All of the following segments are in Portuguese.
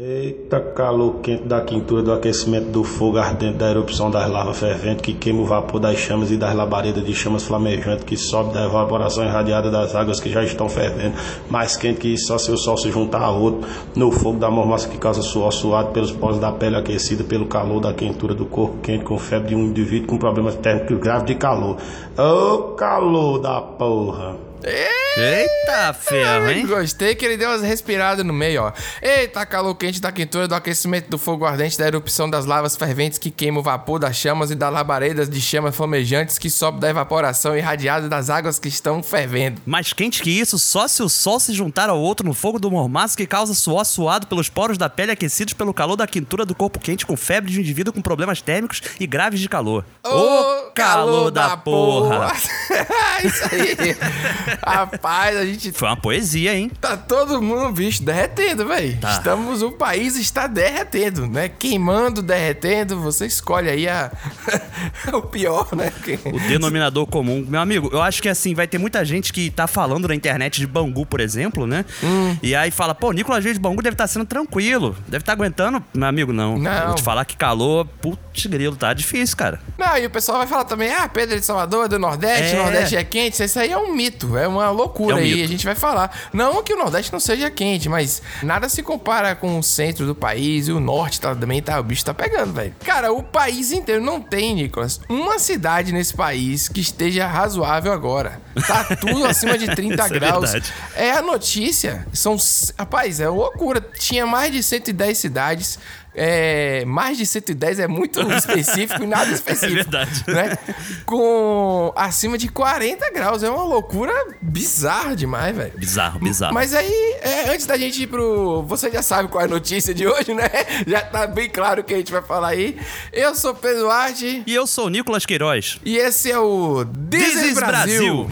Eita calor quente da quintura do aquecimento do fogo ardente da erupção das lavas ferventes que queima o vapor das chamas e das labaredas de chamas flamejantes que sobe da evaporação irradiada das águas que já estão fervendo, mais quente que isso só se o sol se juntar a outro, no fogo da mormaça que causa suor suado pelos poros da pele aquecida pelo calor da quentura do corpo quente com febre de um indivíduo com problemas térmicos graves de calor. Ô oh, calor da porra! Eita ferro, hein? Gostei que ele deu umas respiradas no meio, ó. Eita, calor quente da quentura do aquecimento do fogo ardente da erupção das lavas ferventes que queima o vapor das chamas e das labaredas de chamas flamejantes que sobe da evaporação irradiada das águas que estão fervendo. Mais quente que isso, só se o sol se juntar ao outro no fogo do mormaço que causa suor suado pelos poros da pele aquecidos pelo calor da quentura do corpo quente com febre de um indivíduo com problemas térmicos e graves de calor. Ô, calor, calor da, da porra! porra. Isso aí! Rapaz, a gente. Foi uma poesia, hein? Tá todo mundo, bicho, derretendo, velho. Tá. Estamos. O país está derretendo, né? Queimando, derretendo. Você escolhe aí a. o pior, né? O denominador comum. Meu amigo, eu acho que assim, vai ter muita gente que tá falando na internet de Bangu, por exemplo, né? Hum. E aí fala, pô, Nicolas Veio de Bangu deve estar tá sendo tranquilo. Deve estar tá aguentando. Meu amigo, não. Não. Vou te falar que calor, putz, grilo, tá difícil, cara. Não, e o pessoal vai falar também, ah, Pedro de Salvador, do Nordeste, é... Nordeste é quente. Isso aí é um mito. É uma loucura é um aí, mito. a gente vai falar. Não que o Nordeste não seja quente, mas nada se compara com o centro do país e o norte tá, também tá, o bicho tá pegando, velho. Cara, o país inteiro não tem, Nicolas, uma cidade nesse país que esteja razoável agora. Tá tudo acima de 30 é graus. É, é a notícia. São, rapaz, é loucura. Tinha mais de 110 cidades é, mais de 110 é muito específico e nada específico. É verdade. Né? Com acima de 40 graus. É uma loucura bizarra demais, velho. Bizarro, bizarro. Mas aí, é, antes da gente ir pro. Você já sabe qual é a notícia de hoje, né? Já tá bem claro o que a gente vai falar aí. Eu sou Pedro Duarte. E eu sou o Nicolas Queiroz. E esse é o This, Brasil. Brasil.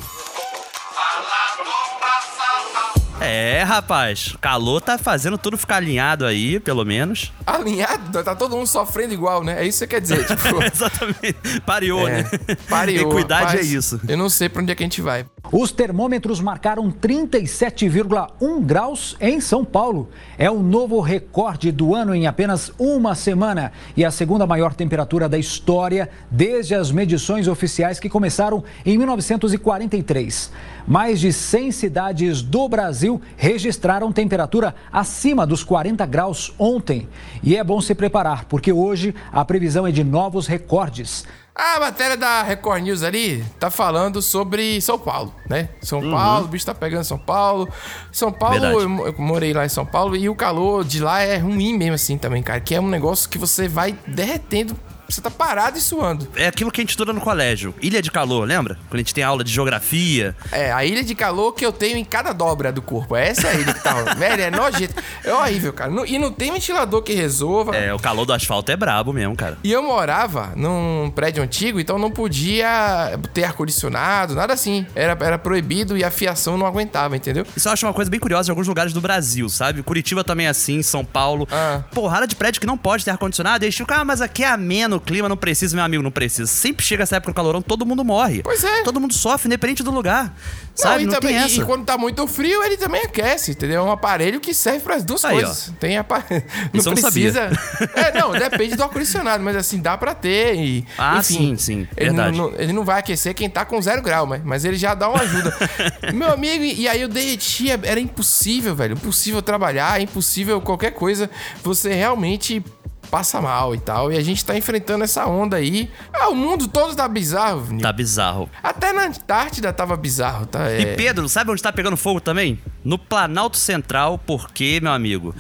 É, rapaz. Calor tá fazendo tudo ficar alinhado aí, pelo menos. Alinhado? Tá todo mundo sofrendo igual, né? É isso que você quer dizer, tipo... Exatamente. Pareou, é, né? Pareou. Equidade é isso. Eu não sei pra onde é que a gente vai. Os termômetros marcaram 37,1 graus em São Paulo. É o novo recorde do ano em apenas uma semana e a segunda maior temperatura da história desde as medições oficiais que começaram em 1943. Mais de 100 cidades do Brasil registraram temperatura acima dos 40 graus ontem. E é bom se preparar, porque hoje a previsão é de novos recordes. A matéria da Record News ali tá falando sobre São Paulo, né? São uhum. Paulo, o bicho tá pegando São Paulo. São Paulo, eu, eu, morei lá em São Paulo e o calor de lá é ruim mesmo assim também, cara. Que é um negócio que você vai derretendo você tá parado e suando. É aquilo que a gente estuda no colégio. Ilha de calor, lembra? Quando a gente tem aula de geografia. É, a ilha de calor que eu tenho em cada dobra do corpo. Essa é a ilha que tá. Velho, é nojento. É horrível, cara. E não tem ventilador que resolva. É, o calor do asfalto é brabo mesmo, cara. E eu morava num prédio antigo, então não podia ter ar-condicionado, nada assim. Era, era proibido e a fiação não aguentava, entendeu? Isso eu acho uma coisa bem curiosa em alguns lugares do Brasil, sabe? Curitiba também é assim, São Paulo. Ah. Porrada de prédio que não pode ter ar-condicionado. Eles ficam, ah, mas aqui é ameno no clima, não precisa, meu amigo, não precisa. Sempre chega essa época do calorão, todo mundo morre. Pois é. Todo mundo sofre, independente do lugar. Sabe? Não, e, não também, tem essa. e quando tá muito frio, ele também aquece, entendeu? É um aparelho que serve para as duas Aí, coisas. Ó. Tem aparelho. Não Isso precisa. Não é, não, depende do ar-condicionado, mas assim, dá para ter. E, ah, enfim, sim, sim. Ele verdade. Não, ele não vai aquecer quem tá com zero grau, mas, mas ele já dá uma ajuda. Meu amigo, e aí eu derretia, era impossível, velho. Impossível trabalhar, impossível qualquer coisa. Você realmente passa mal e tal. E a gente tá enfrentando essa onda aí. Ah, o mundo todo tá bizarro. Tá bizarro. Até na Antártida tava bizarro, tá? É... E Pedro, sabe onde tá pegando fogo também? No Planalto Central, porque, meu amigo?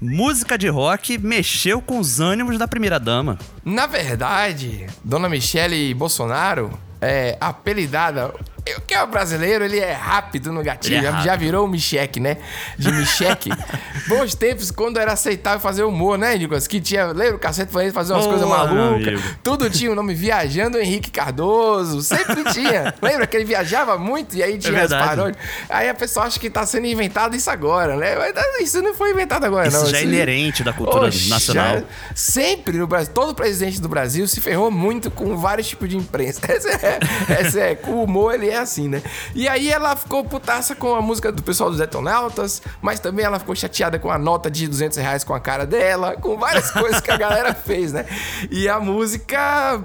música de rock mexeu com os ânimos da primeira dama. Na verdade, Dona Michele Bolsonaro é apelidada o que é o brasileiro, ele é rápido no gatilho. É já virou o Micheque, né? De Micheque. Bons tempos quando era aceitável fazer humor, né, Nicolas? Que tinha, lembra o Cacete foi fazer umas oh, coisas malucas. Tudo tinha o nome Viajando Henrique Cardoso. Sempre tinha. lembra que ele viajava muito e aí tinha é as paródias. Aí a pessoa acha que tá sendo inventado isso agora, né? Mas isso não foi inventado agora, isso não. Já isso é inerente da cultura Oxe, nacional. Já... sempre no Brasil, todo presidente do Brasil se ferrou muito com vários tipos de imprensa. Essa é, essa é com o humor, ele bem assim, né? E aí ela ficou putaça com a música do pessoal dos Detonautas, mas também ela ficou chateada com a nota de 200 reais com a cara dela, com várias coisas que a galera fez, né? E a música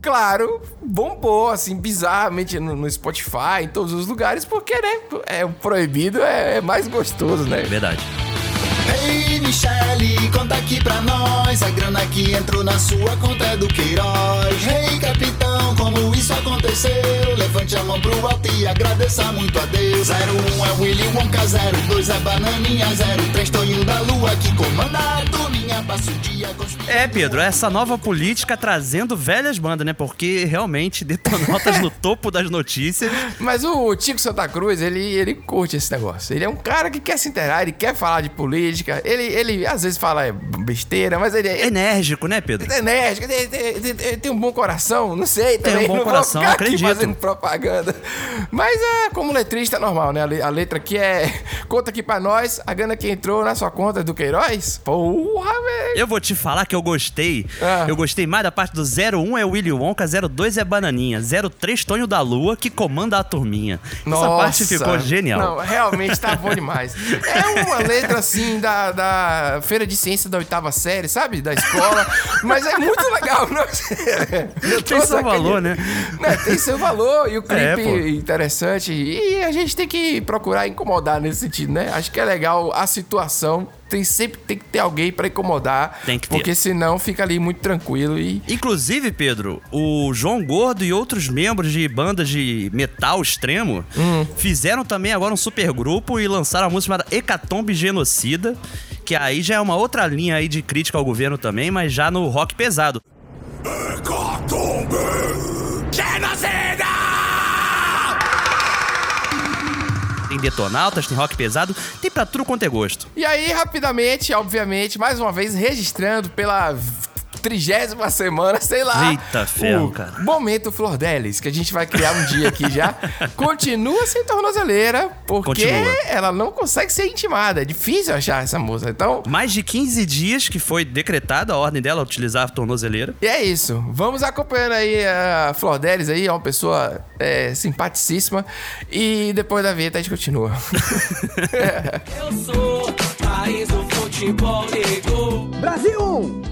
claro, bombou, assim, bizarramente no, no, Spotify, em todos os lugares, porque, né, é proibido, é, é mais gostoso, né? Verdade. Ei, Michele, conta aqui pra nós. A grana que entrou na sua conta é do Queiroz. Ei, capitão, como isso aconteceu? Levante a mão pro alto e agradeça muito a Deus. 01 é Willy Wonka, 02 é Bananinha, 03 Toninho da Lua que comanda a turminha, É, Pedro, essa nova política trazendo velhas bandas, né? Porque realmente Detonautas no topo das notícias. Mas o Tico Santa Cruz, ele, ele curte esse negócio. Ele é um cara que quer se inteirar, ele quer falar de política. Ele, ele às vezes fala besteira, mas ele é. Enérgico, né, Pedro? É enérgico, ele, ele, ele, tem um bom coração, não sei também. Tem um bom não coração, acredito. fazendo propaganda. Mas é como letrista é normal, né? A letra aqui é. Conta aqui pra nós a grana que entrou na sua conta do Queiroz. Porra, velho. Eu vou te falar que eu gostei. Ah. Eu gostei mais da parte do 01 é Willy Wonka, 02 é Bananinha, 03 Tonho da Lua que comanda a turminha. Nossa. Essa parte ficou genial. Não, realmente tá bom demais. É uma letra assim da, da feira de ciência da oitava série, sabe? Da escola. Mas é muito legal. Não? tem seu valor, né? né? Tem seu valor e o é, clipe é, interessante. E a gente tem que procurar incomodar nesse sentido, né? Acho que é legal a situação tem sempre tem que ter alguém para incomodar. Tem que ter. Porque senão fica ali muito tranquilo e. Inclusive, Pedro, o João Gordo e outros membros de bandas de metal extremo hum. fizeram também agora um super grupo e lançaram a música chamada Hecatombe Genocida, que aí já é uma outra linha aí de crítica ao governo também, mas já no rock pesado. Hecatombe Genocida! Detonautas, tem rock pesado, tem pra tudo quanto é gosto. E aí, rapidamente, obviamente, mais uma vez registrando pela trigésima semana, sei lá. Eita ferro, cara. Momento Flor Delis, que a gente vai criar um dia aqui já. Continua sem tornozeleira, porque Continua. ela não consegue ser intimada. É difícil achar essa moça. Então. Mais de 15 dias que foi decretada a ordem dela utilizar a tornozeleira. E é isso. Vamos acompanhando aí a Flor Delis aí, é uma pessoa é, simpaticíssima. E depois da vinheta a gente continua. Eu sou país do futebol Brasil!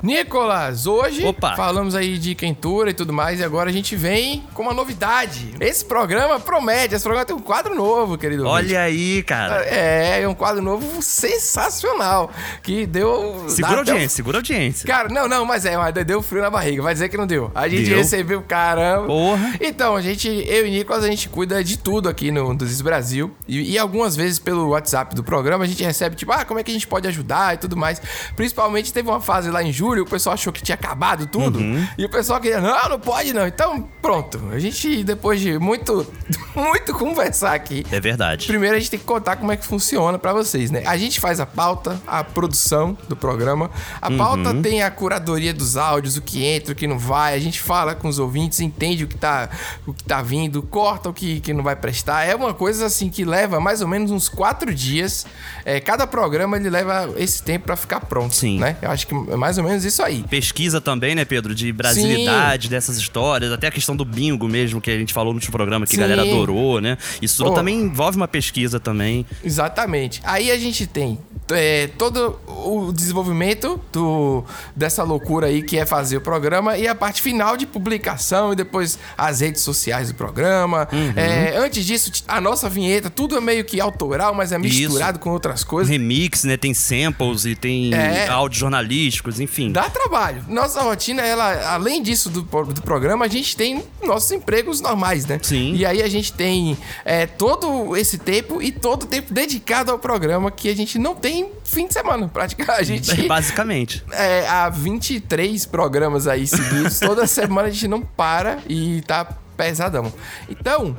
Nicolas, hoje Opa. falamos aí de quentura e tudo mais, e agora a gente vem com uma novidade. Esse programa promete, esse programa tem um quadro novo, querido. Olha aí, cara. É, é um quadro novo sensacional, que deu... Segura audiência, um... segura audiência. Cara, não, não, mas é, mas deu frio na barriga, vai dizer que não deu. A gente deu. recebeu, caramba. Porra. Então, a gente, eu e Nicolas, a gente cuida de tudo aqui no Dos Brasil, e, e algumas vezes pelo WhatsApp do programa a gente recebe, tipo, ah, como é que a gente pode ajudar e tudo mais. Principalmente teve uma fase lá em julho, julho, o pessoal achou que tinha acabado tudo. Uhum. E o pessoal queria, não, não pode não. Então, pronto. A gente, depois de muito, muito conversar aqui. É verdade. Primeiro a gente tem que contar como é que funciona para vocês, né? A gente faz a pauta, a produção do programa. A pauta uhum. tem a curadoria dos áudios, o que entra, o que não vai. A gente fala com os ouvintes, entende o que tá, o que tá vindo, corta o que, que não vai prestar. É uma coisa assim que leva mais ou menos uns quatro dias. É, cada programa ele leva esse tempo para ficar pronto. Sim. Né? Eu acho que é mais ou menos isso aí. Pesquisa também, né, Pedro? De brasilidade Sim. dessas histórias, até a questão do bingo mesmo, que a gente falou no último programa, que Sim. a galera adorou, né? Isso tudo também envolve uma pesquisa também. Exatamente. Aí a gente tem é, todo o desenvolvimento do, dessa loucura aí que é fazer o programa e a parte final de publicação e depois as redes sociais do programa. Uhum. É, antes disso, a nossa vinheta, tudo é meio que autoral, mas é misturado Isso. com outras coisas. Remix, né? Tem samples e tem é, áudios jornalísticos, enfim. Dá trabalho. Nossa rotina, ela, além disso do, do programa, a gente tem nossos empregos normais, né? Sim. E aí a gente tem é, todo esse tempo e todo o tempo dedicado ao programa que a gente não tem fim de semana, praticamente. A gente, Basicamente. É, há 23 programas aí seguidos. Toda semana a gente não para e tá pesadão. Então,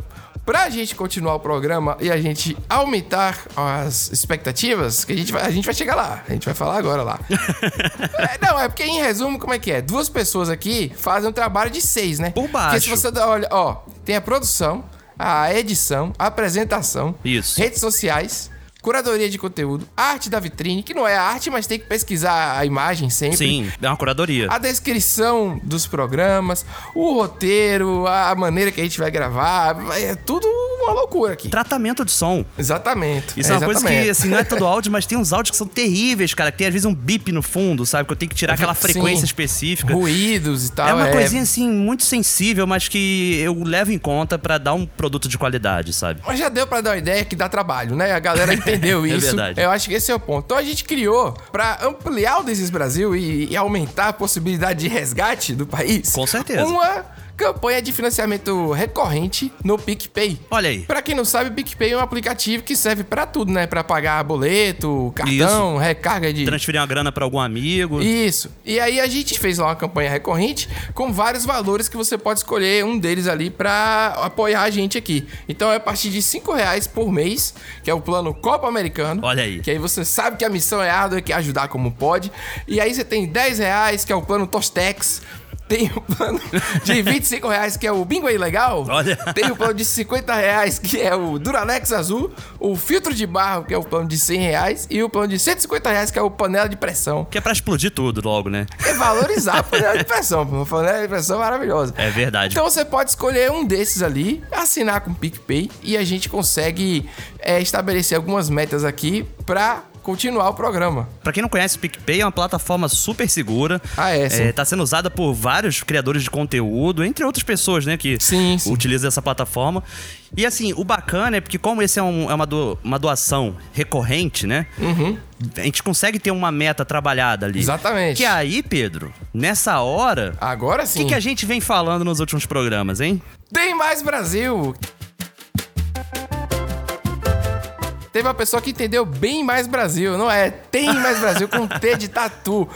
Pra gente continuar o programa e a gente aumentar as expectativas, que a gente vai, a gente vai chegar lá. A gente vai falar agora lá. é, não, é porque em resumo, como é que é? Duas pessoas aqui fazem um trabalho de seis, né? Por baixo. Porque se você olha, ó, tem a produção, a edição, a apresentação, Isso. redes sociais, curadoria de conteúdo, arte da vitrine, que não é arte, mas tem que pesquisar a imagem sempre. Sim, é uma curadoria. A descrição dos programas, o roteiro, a maneira que a gente vai gravar, é tudo uma loucura aqui. Tratamento de som. Exatamente. Isso é, uma coisa que, exatamente. assim, não é todo áudio, mas tem uns áudios que são terríveis, cara. Que tem às vezes um bip no fundo, sabe? Que eu tenho que tirar aquela Sim. frequência específica. Ruídos e tal. É uma coisinha, assim, muito sensível, mas que eu levo em conta pra dar um produto de qualidade, sabe? Mas já deu pra dar uma ideia que dá trabalho, né? A galera entendeu É isso. verdade. Eu acho que esse é o ponto. Então a gente criou pra ampliar o Desis Brasil e, e aumentar a possibilidade de resgate do país. Com certeza. Uma campanha de financiamento recorrente no PicPay. Olha aí. Pra quem não sabe, o PicPay é um aplicativo que serve pra tudo, né? Pra pagar boleto, cartão, recarga de Transferir uma grana pra algum amigo. isso. E aí a gente fez lá uma campanha recorrente com vários valores que você pode escolher um deles ali pra apoiar a gente aqui. Então é a partir de 5 reais por mês, que é o plano Copa Americano. Olha aí. Que aí você sabe que a missão é árdua, que é ajudar como pode. E aí você tem 10 reais, que é o plano Tostex. Tem o plano de 25 reais, que é o Bingo aí Legal. Olha. Tem o plano de 50 reais, que é o Duralex Azul. O filtro de barro, que é o plano de 100 reais. E o plano de 150 reais, que é o panela de pressão. Que é pra explodir tudo logo, né? É valorizar a panela de pressão. pô. A panela de pressão é maravilhosa. É verdade. Então você pode escolher um desses ali, assinar com o PicPay e a gente consegue é, estabelecer algumas metas aqui pra continuar o programa. Pra quem não conhece, o PicPay é uma plataforma super segura. Ah, é, sim. tá sendo usada por vários criadores de conteúdo, entre outras pessoas, né, que Sim, sim. utilizam essa plataforma. E assim, o bacana é porque como esse é, um- é uma, do- uma doação recorrente, né? A gente consegue ter uma meta trabalhada ali. Uhum. Exatamente. Que aí, Pedro, nessa hora, Agora o sim. que, que a gente vem falando nos últimos programas, hein? Tem mais Brasil! Teve uma pessoa que entendeu bem mais Brasil, não é? Tem mais Brasil com T de tatu.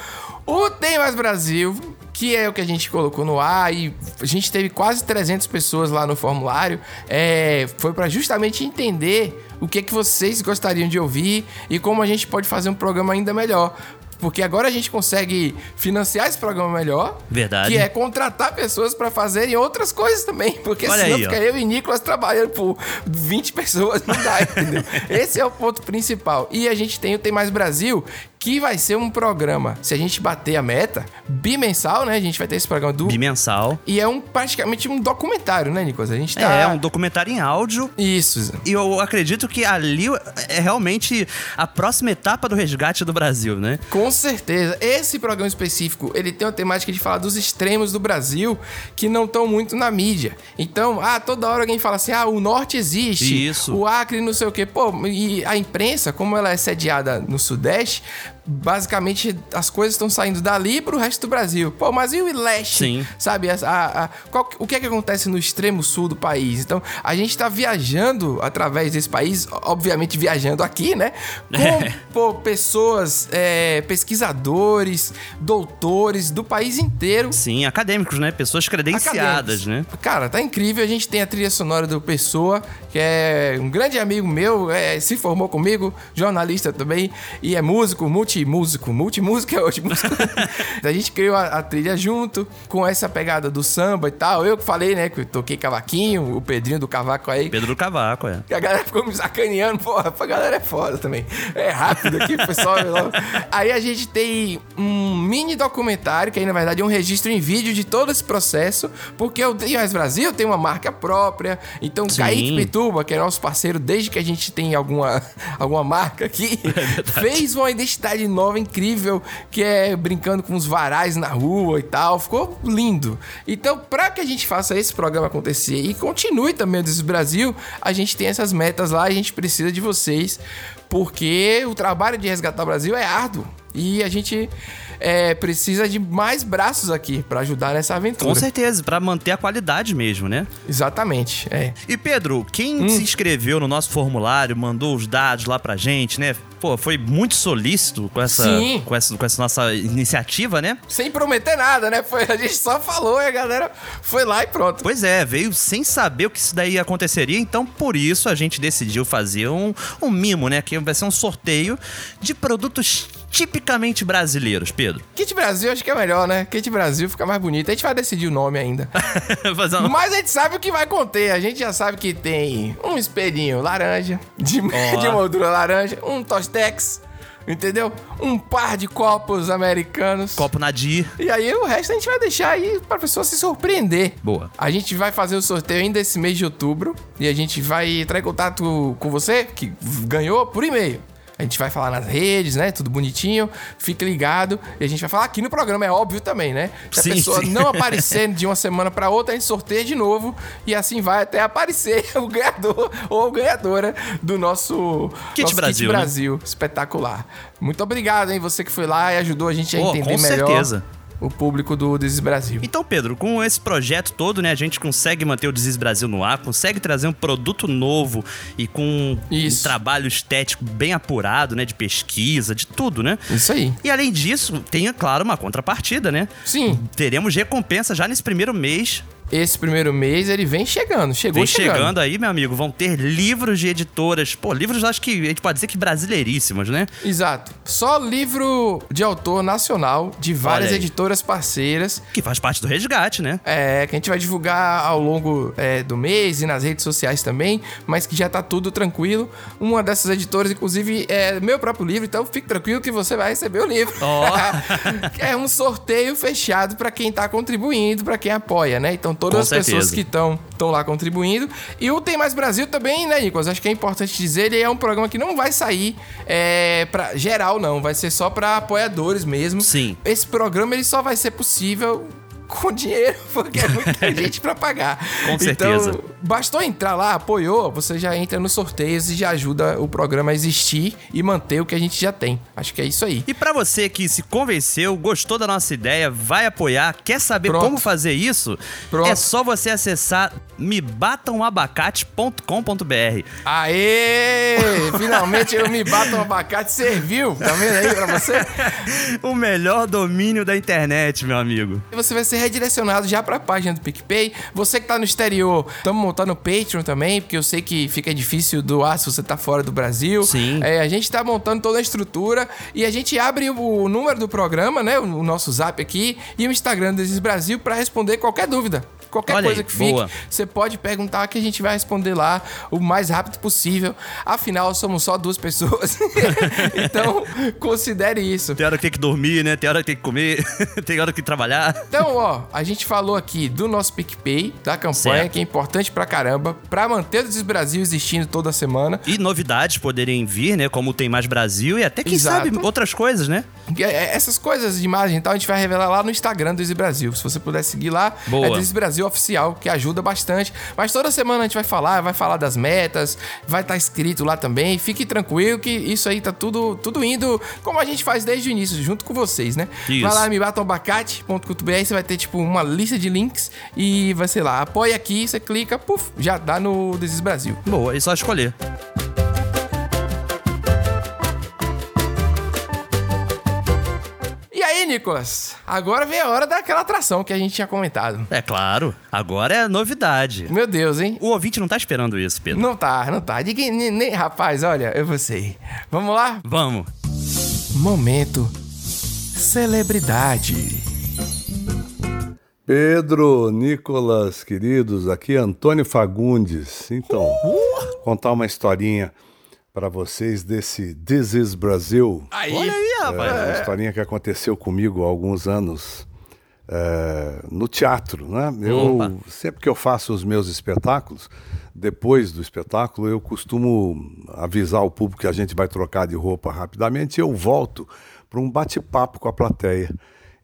O Tem mais Brasil, que é o que a gente colocou no ar e a gente teve quase 300 pessoas lá no formulário, é, foi para justamente entender o que, que vocês gostariam de ouvir e como a gente pode fazer um programa ainda melhor. Porque agora a gente consegue financiar esse programa melhor. Verdade. Que é contratar pessoas pra fazerem outras coisas também. Porque Olha senão aí, ó. fica eu e Nicolas trabalhando por 20 pessoas, não dá, entendeu? Esse é o ponto principal. E a gente tem o Tem Mais Brasil, que vai ser um programa, se a gente bater a meta, bimensal, né? A gente vai ter esse programa do... Bimensal. E é um praticamente um documentário, né, Nicolas? A gente tá... É, um documentário em áudio. Isso. E eu acredito que ali é realmente a próxima etapa do resgate do Brasil, né? Com certeza. Esse programa específico, ele tem uma temática de falar dos extremos do Brasil que não estão muito na mídia. Então, ah, toda hora alguém fala assim, ah, o Norte existe. Isso. O Acre não sei o quê. Pô, e a imprensa, como ela é sediada no Sudeste, basicamente as coisas estão saindo dali pro resto do Brasil. Pô, mas e o Leste? Sim. Sabe? A, a- a- qual- o que é que acontece no extremo sul do país? Então, a gente tá viajando através desse país, obviamente viajando aqui, né? Com pô, pessoas, é, pesquisadores, doutores do país inteiro. Sim, acadêmicos, né? Pessoas credenciadas, Acadêmicos. né? Cara, tá incrível. A gente tem a trilha sonora do Pessoa, que é um grande amigo meu, é, se formou comigo, jornalista também, e é músico, multimúsico. Multimúsico é ótimo. a gente criou a, a trilha junto, com essa pegada do samba e tal. Eu que falei, né, que eu toquei cavaquinho, o Pedrinho do Cavaco aí. Pedro do Cavaco, é. Que a galera ficou me sacaneando, porra, a galera é foda também. É rápido aqui, pessoal. é. Aí a gente tem um mini documentário, que aí na verdade é um registro em vídeo de todo esse processo, porque o Mais Brasil tem uma marca própria. Então, Sim. Kaique Pituba, que é nosso parceiro desde que a gente tem alguma, alguma marca aqui, fez uma identidade nova incrível, que é brincando com os varais na rua e tal. Ficou lindo. Então, pra que a gente faça esse programa acontecer e continue também o Brasil, a gente tem essas metas lá, a gente precisa de vocês, porque o trabalho de resgatar o Brasil é árduo. E a gente é, precisa de mais braços aqui para ajudar nessa aventura. Com certeza, para manter a qualidade mesmo, né? Exatamente, é. E Pedro, quem hum. se inscreveu no nosso formulário, mandou os dados lá pra gente, né? Pô, foi muito solícito com essa, com essa, com essa nossa iniciativa, né? Sem prometer nada, né? Foi, a gente só falou e a galera foi lá e pronto. Pois é, veio sem saber o que isso daí aconteceria, então por isso a gente decidiu fazer um, um mimo, né? Que vai ser um sorteio de produtos tipicamente brasileiros, Pedro? Kit Brasil acho que é melhor, né? Kit Brasil fica mais bonito. A gente vai decidir o nome ainda. uma... Mas a gente sabe o que vai conter. A gente já sabe que tem um espelhinho laranja, de, de moldura laranja, um Tostex. Entendeu? Um par de copos americanos. Copo Nadir. E aí o resto a gente vai deixar aí pra pessoa se surpreender. Boa. A gente vai fazer o sorteio ainda esse mês de outubro. E a gente vai entrar em contato com você, que ganhou, por e-mail. A gente vai falar nas redes, né? Tudo bonitinho. Fique ligado. E a gente vai falar aqui no programa, é óbvio também, né? Se sim, a pessoa sim. não aparecer de uma semana para outra, a gente sorteia de novo. E assim vai até aparecer o ganhador ou ganhadora do nosso Kit nosso Brasil. Kit Brasil. Né? Espetacular. Muito obrigado, hein? Você que foi lá e ajudou a gente a oh, entender com melhor. Com certeza o público do Desis Brasil. Então, Pedro, com esse projeto todo, né, a gente consegue manter o Desis Brasil no ar, consegue trazer um produto novo e com Isso. um trabalho estético bem apurado, né, de pesquisa, de tudo, né? Isso aí. E além disso, tem, é claro, uma contrapartida, né? Sim. Teremos recompensa já nesse primeiro mês esse primeiro mês ele vem chegando, chegou vem chegando. chegando aí, meu amigo. Vão ter livros de editoras, pô, livros acho que a gente pode dizer que brasileiríssimos, né? Exato. Só livro de autor nacional de várias editoras parceiras. Que faz parte do resgate, né? É, que a gente vai divulgar ao longo é, do mês e nas redes sociais também, mas que já tá tudo tranquilo. Uma dessas editoras, inclusive, é meu próprio livro, então fique tranquilo que você vai receber o livro. Oh. é um sorteio fechado para quem tá contribuindo, para quem apoia, né? Então todas as pessoas que estão lá contribuindo. E o Tem Mais Brasil também, né, Nicolas? Acho que é importante dizer, ele é um programa que não vai sair é, para geral, não. Vai ser só para apoiadores mesmo. Sim. Esse programa ele só vai ser possível com dinheiro, porque é muita gente para pagar. Com certeza. Então, bastou entrar lá, apoiou, você já entra nos sorteios e já ajuda o programa a existir e manter o que a gente já tem. Acho que é isso aí. E para você que se convenceu, gostou da nossa ideia, vai apoiar, quer saber Pronto. como fazer isso? Pronto. É só você acessar mebatamabacate.com.br. Aê! Finalmente o Me Batam Abacate serviu. Tá vendo aí pra você? o melhor domínio da internet, meu amigo. E você vai ser redirecionado já pra página do PicPay. Você que tá no exterior, estamos montando o Patreon também, porque eu sei que fica difícil doar se você tá fora do Brasil. Sim. É, a gente tá montando toda a estrutura e a gente abre o número do programa, né? O nosso zap aqui e o Instagram do Brasil para responder qualquer dúvida qualquer Olha coisa aí, que fique, boa. você pode perguntar que a gente vai responder lá o mais rápido possível. Afinal, somos só duas pessoas. então, considere isso. Tem hora que tem que dormir, né? Tem hora que tem que comer, tem hora que trabalhar. Então, ó, a gente falou aqui do nosso PicPay, da campanha, certo. que é importante pra caramba, pra manter o Des Brasil existindo toda semana. E novidades poderem vir, né? Como tem mais Brasil e até, quem Exato. sabe, outras coisas, né? É, é, essas coisas de imagem e tal, a gente vai revelar lá no Instagram do Easy Brasil. Se você puder seguir lá, Boa. é Easy Brasil oficial, que ajuda bastante. Mas toda semana a gente vai falar, vai falar das metas, vai estar tá escrito lá também. Fique tranquilo que isso aí tá tudo, tudo indo como a gente faz desde o início, junto com vocês, né? Isso. Vai lá, mebatomabacate.com.br, você vai ter tipo uma lista de links e vai, sei lá, apoia aqui, você clica, puf, já dá no Desis Brasil. Boa, é só escolher. Nicolas, agora vem a hora daquela atração que a gente tinha comentado. É claro, agora é novidade. Meu Deus, hein? O ouvinte não tá esperando isso, Pedro. Não tá, não tá. Diga, nem, nem, rapaz, olha, eu vou sei. Vamos lá? Vamos. Momento Celebridade. Pedro, Nicolas, queridos, aqui é Antônio Fagundes. Então, uh! contar uma historinha para vocês desse This is Brasil. Aí. Olha aí, rapaz. É, uma historinha que aconteceu comigo há alguns anos é, no teatro, né? Eu Opa. sempre que eu faço os meus espetáculos, depois do espetáculo eu costumo avisar o público que a gente vai trocar de roupa rapidamente e eu volto para um bate-papo com a plateia.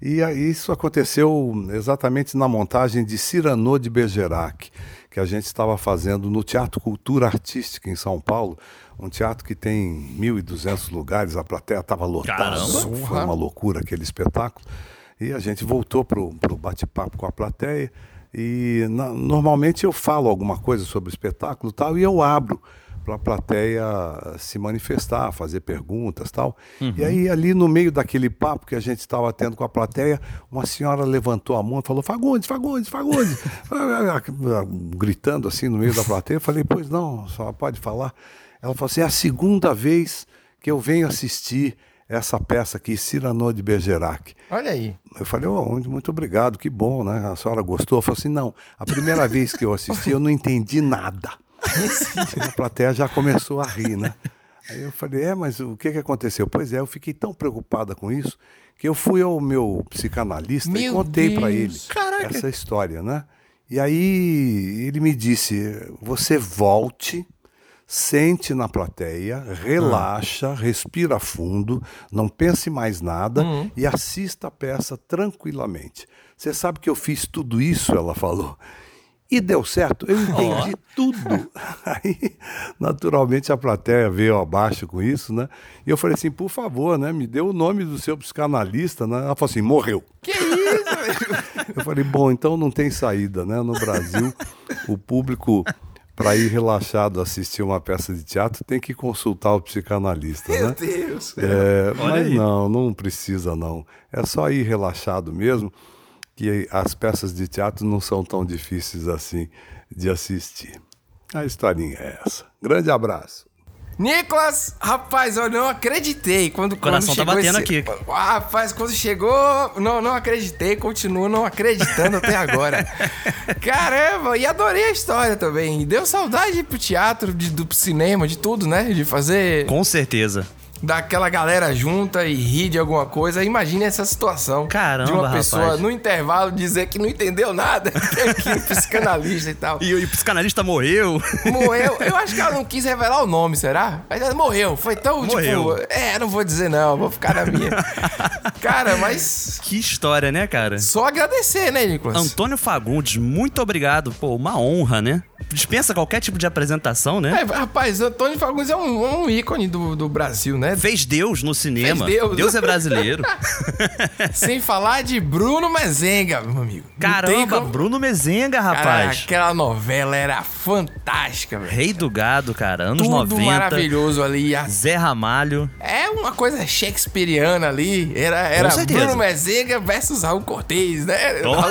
E isso aconteceu exatamente na montagem de Cyrano de Bergerac, que a gente estava fazendo no Teatro Cultura Artística em São Paulo, um teatro que tem 1.200 lugares, a plateia estava lotada, foi uma loucura aquele espetáculo. E a gente voltou para o bate-papo com a plateia e na, normalmente eu falo alguma coisa sobre o espetáculo tal, e eu abro para a plateia se manifestar, fazer perguntas tal. Uhum. E aí, ali no meio daquele papo que a gente estava tendo com a plateia, uma senhora levantou a mão e falou: Fagundes, Fagundes, Fagundes, gritando assim no meio da plateia. Eu falei: Pois não, só pode falar. Ela falou assim: É a segunda vez que eu venho assistir essa peça aqui, Cyrano de Bergerac. Olha aí. Eu falei, oh, muito obrigado, que bom, né? A senhora gostou? Eu falei assim, não, a primeira vez que eu assisti eu não entendi nada. a plateia já começou a rir, né? Aí eu falei, é, mas o que, que aconteceu? Pois é, eu fiquei tão preocupada com isso que eu fui ao meu psicanalista meu e contei para ele Caraca. essa história, né? E aí ele me disse, você volte sente na plateia, relaxa, respira fundo, não pense mais nada uhum. e assista a peça tranquilamente. Você sabe que eu fiz tudo isso, ela falou. E deu certo, eu entendi oh. tudo. Aí, naturalmente, a plateia veio abaixo com isso, né? E eu falei assim, por favor, né? Me dê o nome do seu psicanalista, né? Ela falou assim, morreu. Que isso? eu falei, bom, então não tem saída, né? No Brasil, o público para ir relaxado assistir uma peça de teatro, tem que consultar o psicanalista, Meu né? Deus! É, mas aí. não, não precisa não. É só ir relaxado mesmo, que as peças de teatro não são tão difíceis assim de assistir. A historinha é essa. Grande abraço. Nicolas, rapaz, eu não acreditei quando, o coração quando tá batendo esse... aqui. Ah, rapaz, quando chegou, não, não acreditei, continuo não acreditando até agora. Caramba, e adorei a história também. Deu saudade pro teatro, de, do cinema, de tudo, né? De fazer. Com certeza daquela galera junta e rir de alguma coisa. Imagine essa situação. Caramba, De uma pessoa rapaz. no intervalo dizer que não entendeu nada. que é psicanalista e tal. E, e, o psicanalista morreu. Morreu. Eu acho que ela não quis revelar o nome, será? Mas ela morreu. Foi tão, morreu. tipo... É, não vou dizer não. Vou ficar na minha. cara, mas... Que história, né, cara? Só agradecer, né, Nicolas? Antônio Fagundes, muito obrigado. Pô, uma honra, né? Dispensa qualquer tipo de apresentação, né? É, rapaz, Antônio Fagundes é um, um ícone do, do Brasil, né? Fez Deus no cinema. Fez Deus. Deus é brasileiro. Sem falar de Bruno Mezenga, meu amigo. Caramba, como... Bruno Mezenga, rapaz. Cara, aquela novela era fantástica, velho. Rei do Gado, cara. Anos Tudo 90. maravilhoso ali. Zé Ramalho. É uma coisa shakespeariana ali. Era, era Bruno Mezenga versus Raul Cortez, né? Oh.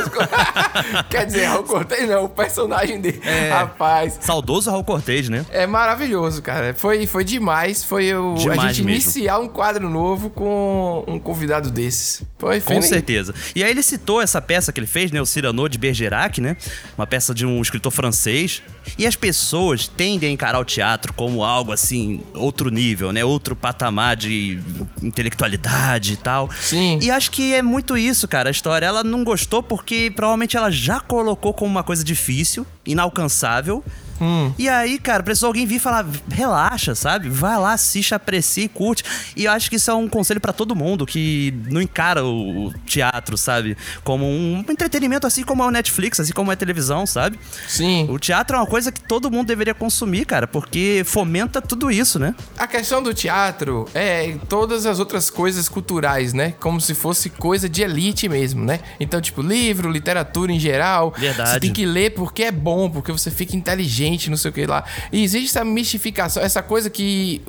Quer dizer, Raul Cortez não, o personagem dele. É, rapaz. Saudoso Raul Cortez, né? É maravilhoso, cara. Foi, foi demais. Foi o, demais a gente mesmo. iniciar um quadro novo com um convidado desses. Foi, foi Com nem... certeza. E aí ele citou essa peça que ele fez, né? O Cyrano de Bergerac, né? Uma peça de um escritor francês. E as pessoas tendem a encarar o teatro como algo assim, outro nível, né? Outro patamar de intelectualidade e tal. Sim. E acho que é muito isso, cara. A história, ela não gostou porque provavelmente ela já colocou como uma coisa difícil, inalcançável Hum. E aí, cara, precisou alguém vir falar, relaxa, sabe? Vai lá, assiste, aprecie, curte. E eu acho que isso é um conselho para todo mundo que não encara o teatro, sabe? Como um entretenimento assim como é o Netflix, assim como é a televisão, sabe? Sim. O teatro é uma coisa que todo mundo deveria consumir, cara, porque fomenta tudo isso, né? A questão do teatro é todas as outras coisas culturais, né? Como se fosse coisa de elite mesmo, né? Então, tipo, livro, literatura em geral. Verdade. Você tem que ler porque é bom, porque você fica inteligente gente, não sei o que lá. E existe essa mistificação, essa coisa que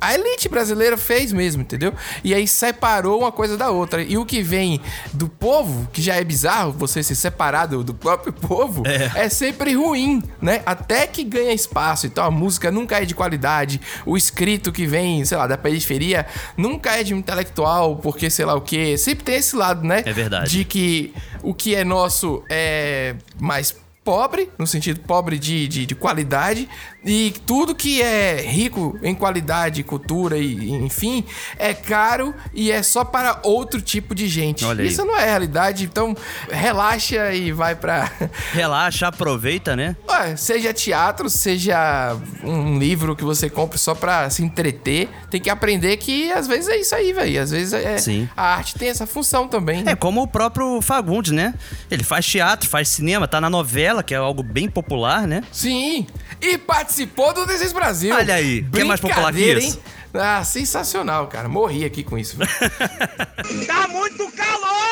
a elite brasileira fez mesmo, entendeu? E aí separou uma coisa da outra. E o que vem do povo, que já é bizarro você se separar do, do próprio povo, é. é. sempre ruim, né? Até que ganha espaço. Então a música nunca é de qualidade, o escrito que vem, sei lá, da periferia, nunca é de um intelectual, porque sei lá o que. Sempre tem esse lado, né? É verdade. De que o que é nosso é mais pobre, no sentido pobre de, de, de, qualidade, E tudo que é rico em qualidade, cultura e enfim, é caro e é só para outro tipo de gente. Isso não é realidade, então relaxa e vai pra. Relaxa, aproveita, né? Ué, seja teatro, seja um livro que você compra só pra se entreter, tem que aprender que às vezes é isso aí, velho. Às vezes é, Sim. a arte tem essa função também. Né? É como o próprio Fagundes, né? Ele faz teatro, faz cinema, tá na novela, que é algo bem popular, né? Sim. E participou do Desejo Brasil. Olha aí, que é mais popular que isso? Hein? Ah, sensacional, cara. Morri aqui com isso. tá muito calor!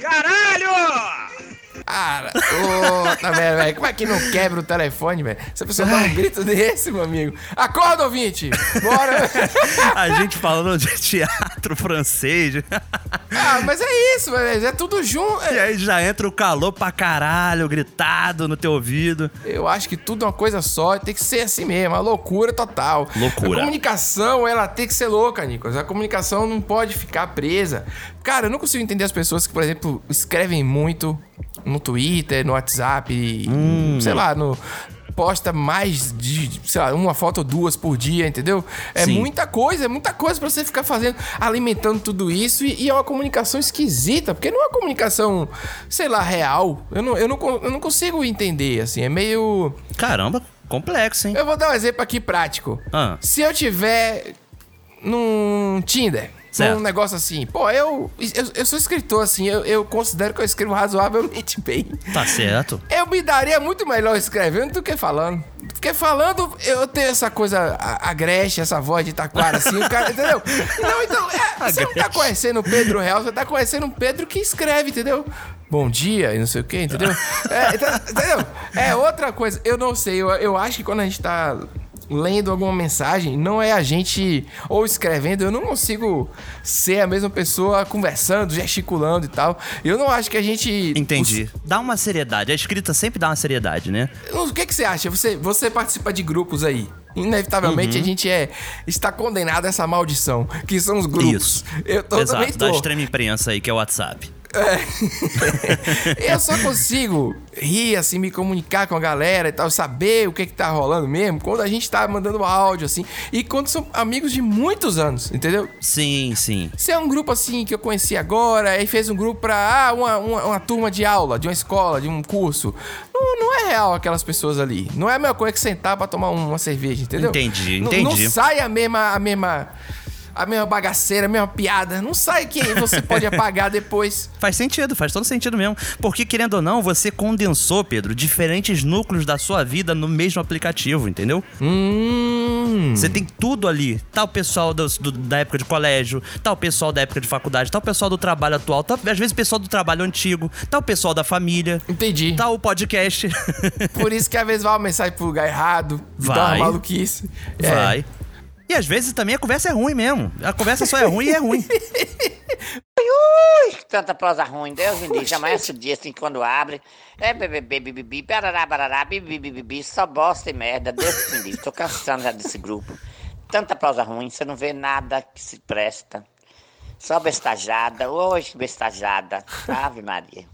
Caralho! Cara, tá vendo, velho? Como é que não quebra o telefone, velho? Se a pessoa dá um grito desse, meu amigo. Acorda, ouvinte! Bora! a gente falando de teatro francês. ah, mas é isso, velho. É tudo junto. E aí já entra o calor pra caralho, gritado no teu ouvido. Eu acho que tudo é uma coisa só. Tem que ser assim mesmo. Uma loucura total. Loucura. A comunicação, ela tem que ser louca, Nicolas. A comunicação não pode ficar presa. Cara, eu não consigo entender as pessoas que, por exemplo, escrevem muito no Twitter, no WhatsApp, hum. sei lá, no posta mais de, sei lá, uma foto ou duas por dia, entendeu? É Sim. muita coisa, é muita coisa para você ficar fazendo, alimentando tudo isso e, e, é uma comunicação esquisita, porque não é uma comunicação, sei lá, real. Eu não, eu não, eu não consigo entender, assim, é meio... Caramba, complexo, hein? Eu vou dar um exemplo aqui prático. Ah. Se eu tiver num Tinder Certo. Um negócio assim. Pô, eu, eu, eu sou escritor, assim, eu, eu, considero que eu escrevo razoavelmente bem. Tá certo. Eu me daria muito melhor escrevendo do que falando. Porque falando, eu tenho essa coisa agreste, essa voz de taquara, assim, o cara, entendeu? Não, então, é, você não tá conhecendo o Pedro Real, você tá conhecendo um Pedro que escreve, entendeu? Bom dia e não sei o quê, entendeu? É, então, entendeu? É outra coisa, eu não sei, eu, eu acho que quando a gente tá lendo alguma mensagem, não é a gente ou escrevendo, eu não consigo ser a mesma pessoa conversando, gesticulando e tal. Eu não acho que a gente. Entendi. Os... Dá uma seriedade. A escrita sempre dá uma seriedade, né? O que, que você acha? Você, você participa de grupos aí. Inevitavelmente uhum. a gente é está condenado a essa maldição, que são os grupos. Isso. Eu tô, Exato, da extrema imprensa aí, que é o WhatsApp. É. eu só consigo rir, assim, me comunicar com a galera e tal, saber o que que tá rolando mesmo, quando a gente tá mandando áudio, assim, e quando são amigos de muitos anos, entendeu? Sim, sim. Se é um grupo, assim, que eu conheci agora, aí fez um grupo pra, ah, uma, uma, uma turma de aula, de uma escola, de um curso, não, não, é real aquelas pessoas ali. Não é a mesma coisa que sentar pra tomar uma cerveja, entendeu? Entendi, entendi. Não, não sai a mesma, a mesma a mesma bagaceira, a mesma piada. Não sai que você pode apagar depois. Faz sentido, faz todo sentido mesmo. Porque, querendo ou não, você condensou, Pedro, diferentes núcleos da sua vida no mesmo aplicativo, entendeu? Hum. Você tem tudo ali. Tá o pessoal do, do, da época de colégio, tá o pessoal da época de faculdade, tá o pessoal do trabalho atual, tá às vezes o pessoal do trabalho antigo, tá o pessoal da família. Entendi. Tá o podcast. Por isso que às vezes vai uma mensagem pro lugar errado. Vai. Dá uma maluquice. Vai. É. E às vezes também a conversa é ruim mesmo. A conversa só é ruim e é ruim. Ui, tanta prosa ruim, Deus me diz. Amanhece o dia assim quando abre. É bebê, bibi, barará, barará, bibi, bibi, só bosta e merda. Deus me diz. Tô cansando já desse grupo. Tanta prosa ruim, você não vê nada que se presta. Só bestajada. Hoje, bestajada. Ave Maria.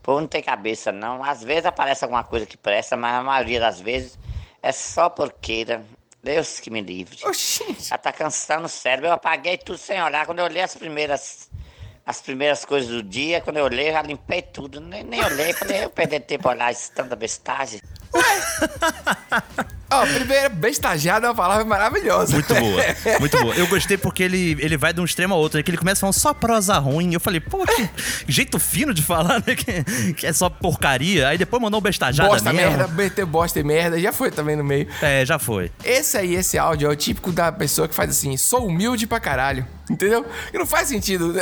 Pô, não tem cabeça, não. Às vezes aparece alguma coisa que presta, mas a maioria das vezes é só porqueira. Deus que me livre. Oxi. Já tá cansando o cérebro. Eu apaguei tudo sem olhar. Quando eu olhei as primeiras as primeiras coisas do dia, quando eu olhei, já limpei tudo. Nem, nem olhei, falei, eu perder tempo olhar isso tanta bestagem. Ó, oh, primeiro, bestajada é uma palavra maravilhosa. Muito boa, muito boa. Eu gostei porque ele, ele vai de um extremo a outro? Que ele começa falando só prosa ruim. Eu falei, pô, que jeito fino de falar, né? Que, que é só porcaria. Aí depois mandou um bestajada bosta, mesmo. merda, BT bosta e merda. Já foi também no meio. É, já foi. Esse aí, esse áudio é o típico da pessoa que faz assim, sou humilde pra caralho. Entendeu? E não faz sentido.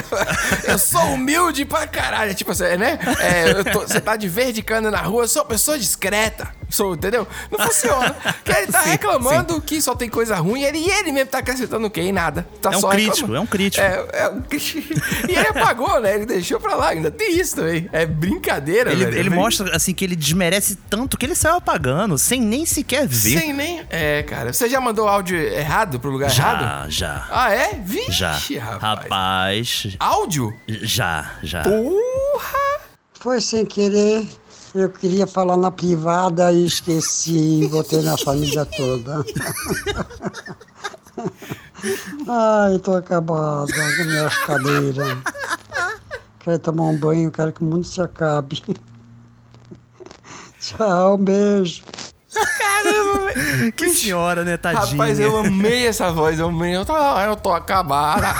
eu sou humilde pra caralho. Tipo assim, né? É, tô, você tá de verde cana na rua, sou uma pessoa discreta. Sou, entendeu? Não funciona. Porque ele tá sim, reclamando sim. que só tem coisa ruim ele, e ele mesmo tá acrescentando o quê? Em nada. Tá é um só crítico, é um crítico. É, é um crítico. E ele apagou, né? Ele deixou pra lá. Ainda tem isso também. É brincadeira, Ele, velho. ele mostra, assim, que ele desmerece tanto que ele saiu apagando, sem nem sequer ver. Sem nem... É, cara. Você já mandou áudio errado pro lugar já, errado? Já, já. Ah, é? Vixe, já. rapaz. Rapaz. Áudio? Já, já. Porra! Foi sem querer. Eu queria falar na privada e esqueci, botei na família toda. Ai, tô acabada com minhas cadeiras. Quero tomar um banho, quero que o mundo se acabe. Tchau, um beijo. Caramba, velho. Que senhora, né, tadinha? Rapaz, eu amei essa voz, eu amei. Eu tô, eu tô acabada.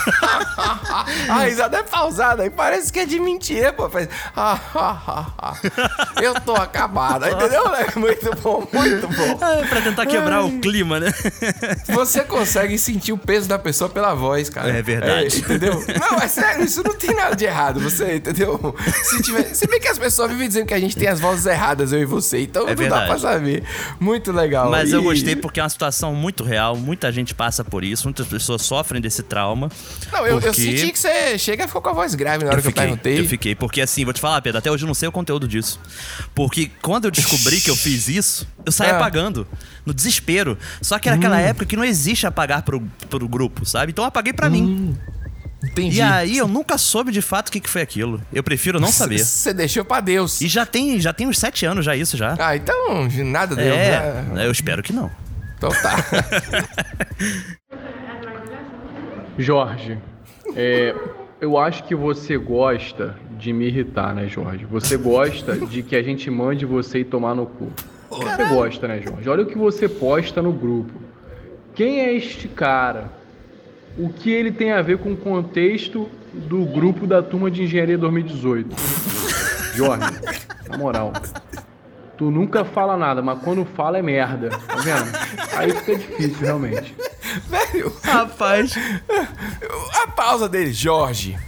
a risada é pausada e parece que é de mentira, pô. Faz... eu tô acabada, entendeu? né? Muito bom, muito bom. É, pra tentar quebrar Ai. o clima, né? Você consegue sentir o peso da pessoa pela voz, cara. É verdade. É, entendeu? Não, é sério, isso não tem nada de errado, você, entendeu? Se, tiver... Se bem que as pessoas vivem dizendo que a gente tem as vozes erradas, eu e você, então é não verdade. dá pra saber. Muito legal. Mas e... eu gostei porque é uma situação muito real, muita gente passa por isso, muitas pessoas sofrem desse trauma. Não, eu, porque... eu senti que você chega e ficou com a voz grave na hora eu que fiquei, eu perguntei. Eu fiquei, porque assim, vou te falar, Pedro, até hoje eu não sei o conteúdo disso. Porque quando eu descobri que eu fiz isso, eu saí ah. apagando, no desespero. Só que era hum. aquela época que não existe apagar pro, pro grupo, sabe? Então eu apaguei pra hum. mim. Entendi. E aí eu nunca soube de fato o que, que foi aquilo. Eu prefiro não saber. Você deixou pra Deus. E já tem, já tem uns sete anos já isso já. Ah, então nada deu. É, né? eu espero que não. Então tá. Jorge, é, eu acho que você gosta de me irritar, né, Jorge? Você gosta de que a gente mande você ir tomar no cu. Você gosta, né, Jorge? Olha o que você posta no grupo. Quem é este cara? O que ele tem a ver com o contexto do grupo da turma de engenharia 2018. Jorge, na moral, tu nunca fala nada, mas quando fala é merda, tá vendo? Aí fica difícil, realmente. Velho, rapaz, a pausa dele, Jorge.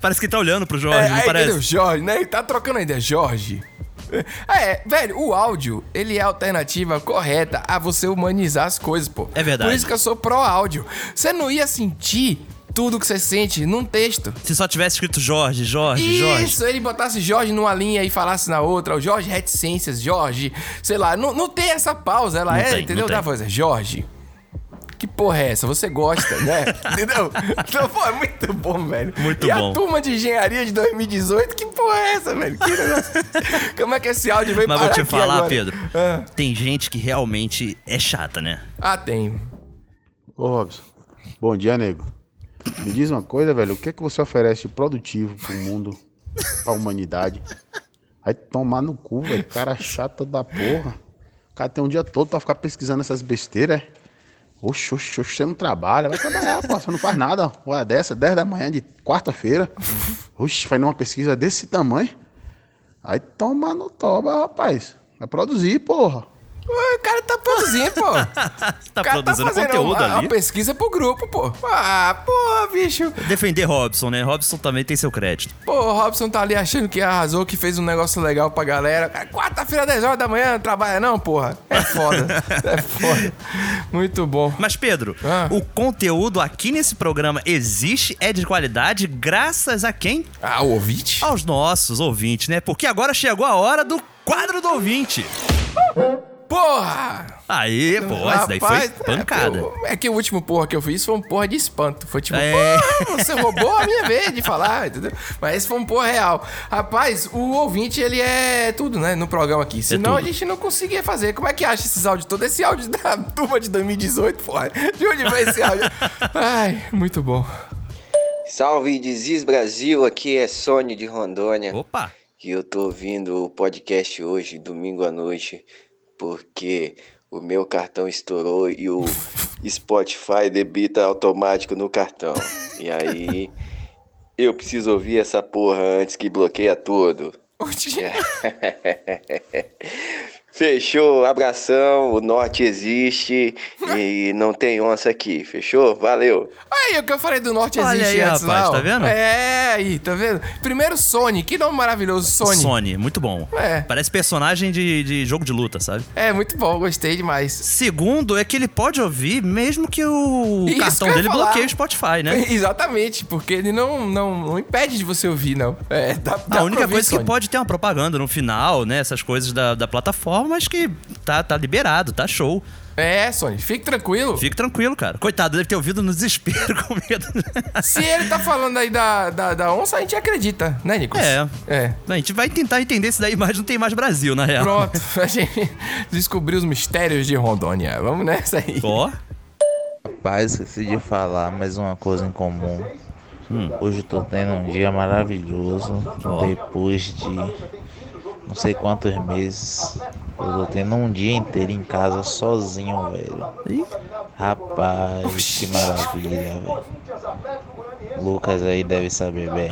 Parece que ele tá olhando pro Jorge, é, não parece? Jorge, né? Ele tá trocando a ideia, É, velho, o áudio, ele é a alternativa correta a você humanizar as coisas, pô. É verdade. Por isso que eu sou pró-áudio. Você não ia sentir tudo que você sente num texto. Se só tivesse escrito Jorge, Jorge, Isso, Jorge. Isso, ele botasse Jorge numa linha e falasse na outra, o Jorge reticências, Jorge, sei lá, não, não tem essa pausa, ela não é, tem, entendeu? Da voz, é Jorge que porra é essa? Você gosta, né? Entendeu? Então, pô, é muito bom, velho. Muito e bom. E a turma de engenharia de 2018, que porra é essa, velho? Que negócio... Como é que esse áudio veio Mas vou te falar, agora? Pedro, ah. tem gente que realmente é chata, né? Ah, tem. Ô, Robson, bom dia, nego. Me diz uma coisa, velho, o que é que você oferece produtivo pro mundo, pra humanidade? Vai tomar no cu, velho, cara chato da porra. O cara tem um dia todo pra ficar pesquisando essas besteiras, é? Oxe, oxe, oxe, você não trabalha, vai trabalhar, pô, você não faz nada. Hora dessa, 10 da manhã de quarta-feira. Oxe, faz uma pesquisa desse tamanho. Aí toma no toba, rapaz. Vai produzir, porra. O cara tá produzindo, pô. tá produzindo tá conteúdo uma, ali. Uma pesquisa pro grupo, pô. Ah, pô, bicho. Defender Robson, né? Robson também tem seu crédito. Pô, o Robson tá ali achando que arrasou, que fez um negócio legal pra galera. Quarta-feira, 10 horas da manhã, não trabalha não, porra. É foda. é foda. Muito bom. Mas, Pedro, ah. o conteúdo aqui nesse programa existe, é de qualidade, graças a quem? Ah, o ouvinte? Aos nossos ouvintes, né? Porque agora chegou a hora do quadro do ouvinte. Porra! Aí, pô, isso daí foi pancada. É que, é que, o último porra que eu fiz foi um porra de espanto. Foi tipo, é. você roubou a minha vez de falar, entendeu? Mas esse foi um porra real. Rapaz, o ouvinte, ele é tudo, né, no programa aqui. É Senão é a gente não conseguia fazer. Como é que acha esses áudios todos? Esse áudio da turma de 2018, porra. De onde vem esse áudio? Ai, muito bom. Salve, Dizis Brasil. Aqui é Sônia de Rondônia. Opa! Que eu tô ouvindo o podcast hoje, domingo à noite porque o meu cartão estourou e o Spotify debita automático no cartão. E aí eu preciso ouvir essa porra antes que bloqueia tudo. Fechou, abração, o norte existe e não tem onça aqui, fechou? Valeu. Aí, o que eu falei do norte Olha existe aí, antes, rapaz, não. tá vendo? É, aí, tá vendo? Primeiro Sony, que nome maravilhoso, Sony. Sony, muito bom. É. Parece personagem de, de jogo de luta, sabe? É, muito bom, gostei demais. Segundo, é que ele pode ouvir mesmo que o Isso cartão dele falar. bloqueie o Spotify, né? Exatamente, porque ele não, não, não impede de você ouvir, não. É, dá, dá A única coisa é que pode ter uma propaganda no final, né? Essas coisas da, da plataforma mas que tá, tá liberado, tá show. É, Sony, fique tranquilo. Fique tranquilo, cara. Coitado, deve ter ouvido no desespero com medo. Se ele tá falando aí da, da, da onça, a gente acredita, né, Nicolas? É. É. A gente vai tentar entender isso daí, mas não tem mais Brasil, na real. Pronto, a gente descobriu os mistérios de Rondônia. Vamos nessa aí. Ó. Rapaz, esqueci de falar mais uma coisa em comum. Hoje eu tô tendo um dia maravilhoso. Depois de não sei quantos meses. Eu tô tendo um dia inteiro em casa sozinho, velho. Rapaz, que maravilha, velho. Lucas aí deve saber bem.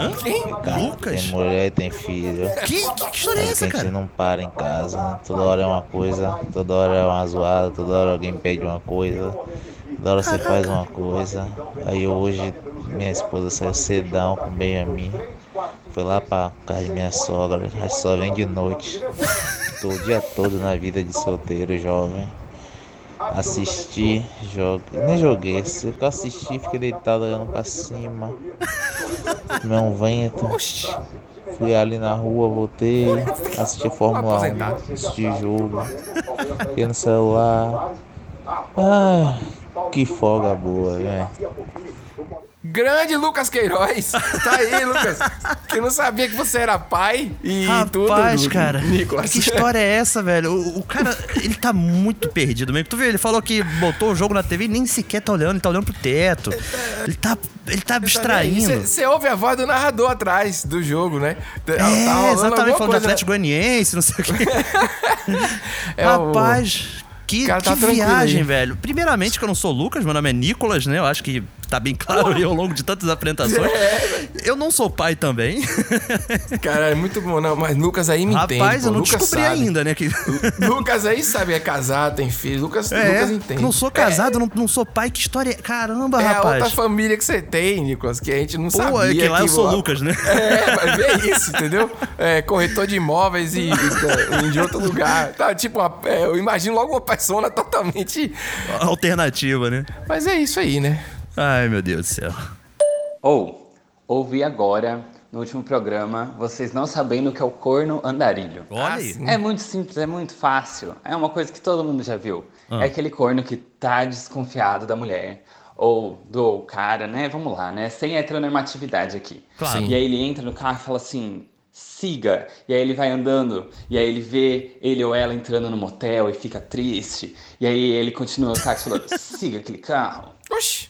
Cara, Lucas? Tem mulher e tem filho. Que, que história é essa, a gente cara? não para em casa. Toda hora é uma coisa, toda hora é uma zoada, toda hora alguém pede uma coisa, toda hora você faz uma coisa. Aí hoje minha esposa saiu cedão com o Benjamin. Foi lá pra casa de minha sogra, mas só vem de noite. Tô o dia todo na vida de solteiro jovem. Assisti, joguei. Nem joguei, se eu assisti, fiquei deitado olhando pra cima. Tomei um vento. Fui ali na rua, voltei, assisti Fórmula 1, assisti jogo, fiquei no celular. Ah, que folga boa, né? Grande Lucas Queiroz. Tá aí, Lucas. Que não sabia que você era pai e tudo. Rapaz, cara, Nicolas. que história é essa, velho? O, o cara, ele tá muito perdido mesmo. Tu viu, ele falou que botou o jogo na TV e nem sequer tá olhando, ele tá olhando pro teto. Ele tá, ele tá abstraindo. Você ouve a voz do narrador atrás do jogo, né? Tá- tá É, rolando exatamente, falando do Atlético Goianiense, não sei o quê. É o- Rapaz, que, tá que tranquilo viagem, velho. Primeiramente que eu não sou Lucas, meu nome é Nicolas, né? Eu acho que tá bem claro aí ao longo de tantas apresentações. É, eu não sou pai também. Cara, é muito bom, não, mas Lucas aí me entende. Rapaz, eu não Lucas descobri sabe. ainda, né? Que... Lucas aí sabe, é casado, tem filho. Lucas, É, Lucas entende. não sou casado, não, não sou pai. Que história é? Caramba, É a rapaz. outra família que você tem, Nicolas, que a gente não Pô, sabia. é que lá eu sou o- Lucas, né? É, mas vê isso, entendeu? É, corretor de imóveis e, e de outro lugar. Tá, tipo, uma- é, eu imagino logo uma persona totalmente. Alternativa, né? Mas é isso aí, né? Ai, meu Deus do céu. Ou, ouvi agora, no último programa, vocês não sabendo o que é o corno andarilho. Olha aí. É muito simples, é muito fácil. É uma coisa que todo mundo já viu. Ah. É aquele corno que tá desconfiado da mulher. Ou do cara, né? Vamos lá, né? Sem heteronormatividade aqui. Claro. E aí ele entra no carro e fala assim: siga. E aí ele vai andando, e aí ele vê ele ou ela entrando no motel e fica triste. E aí ele continua o carro falando: siga aquele carro.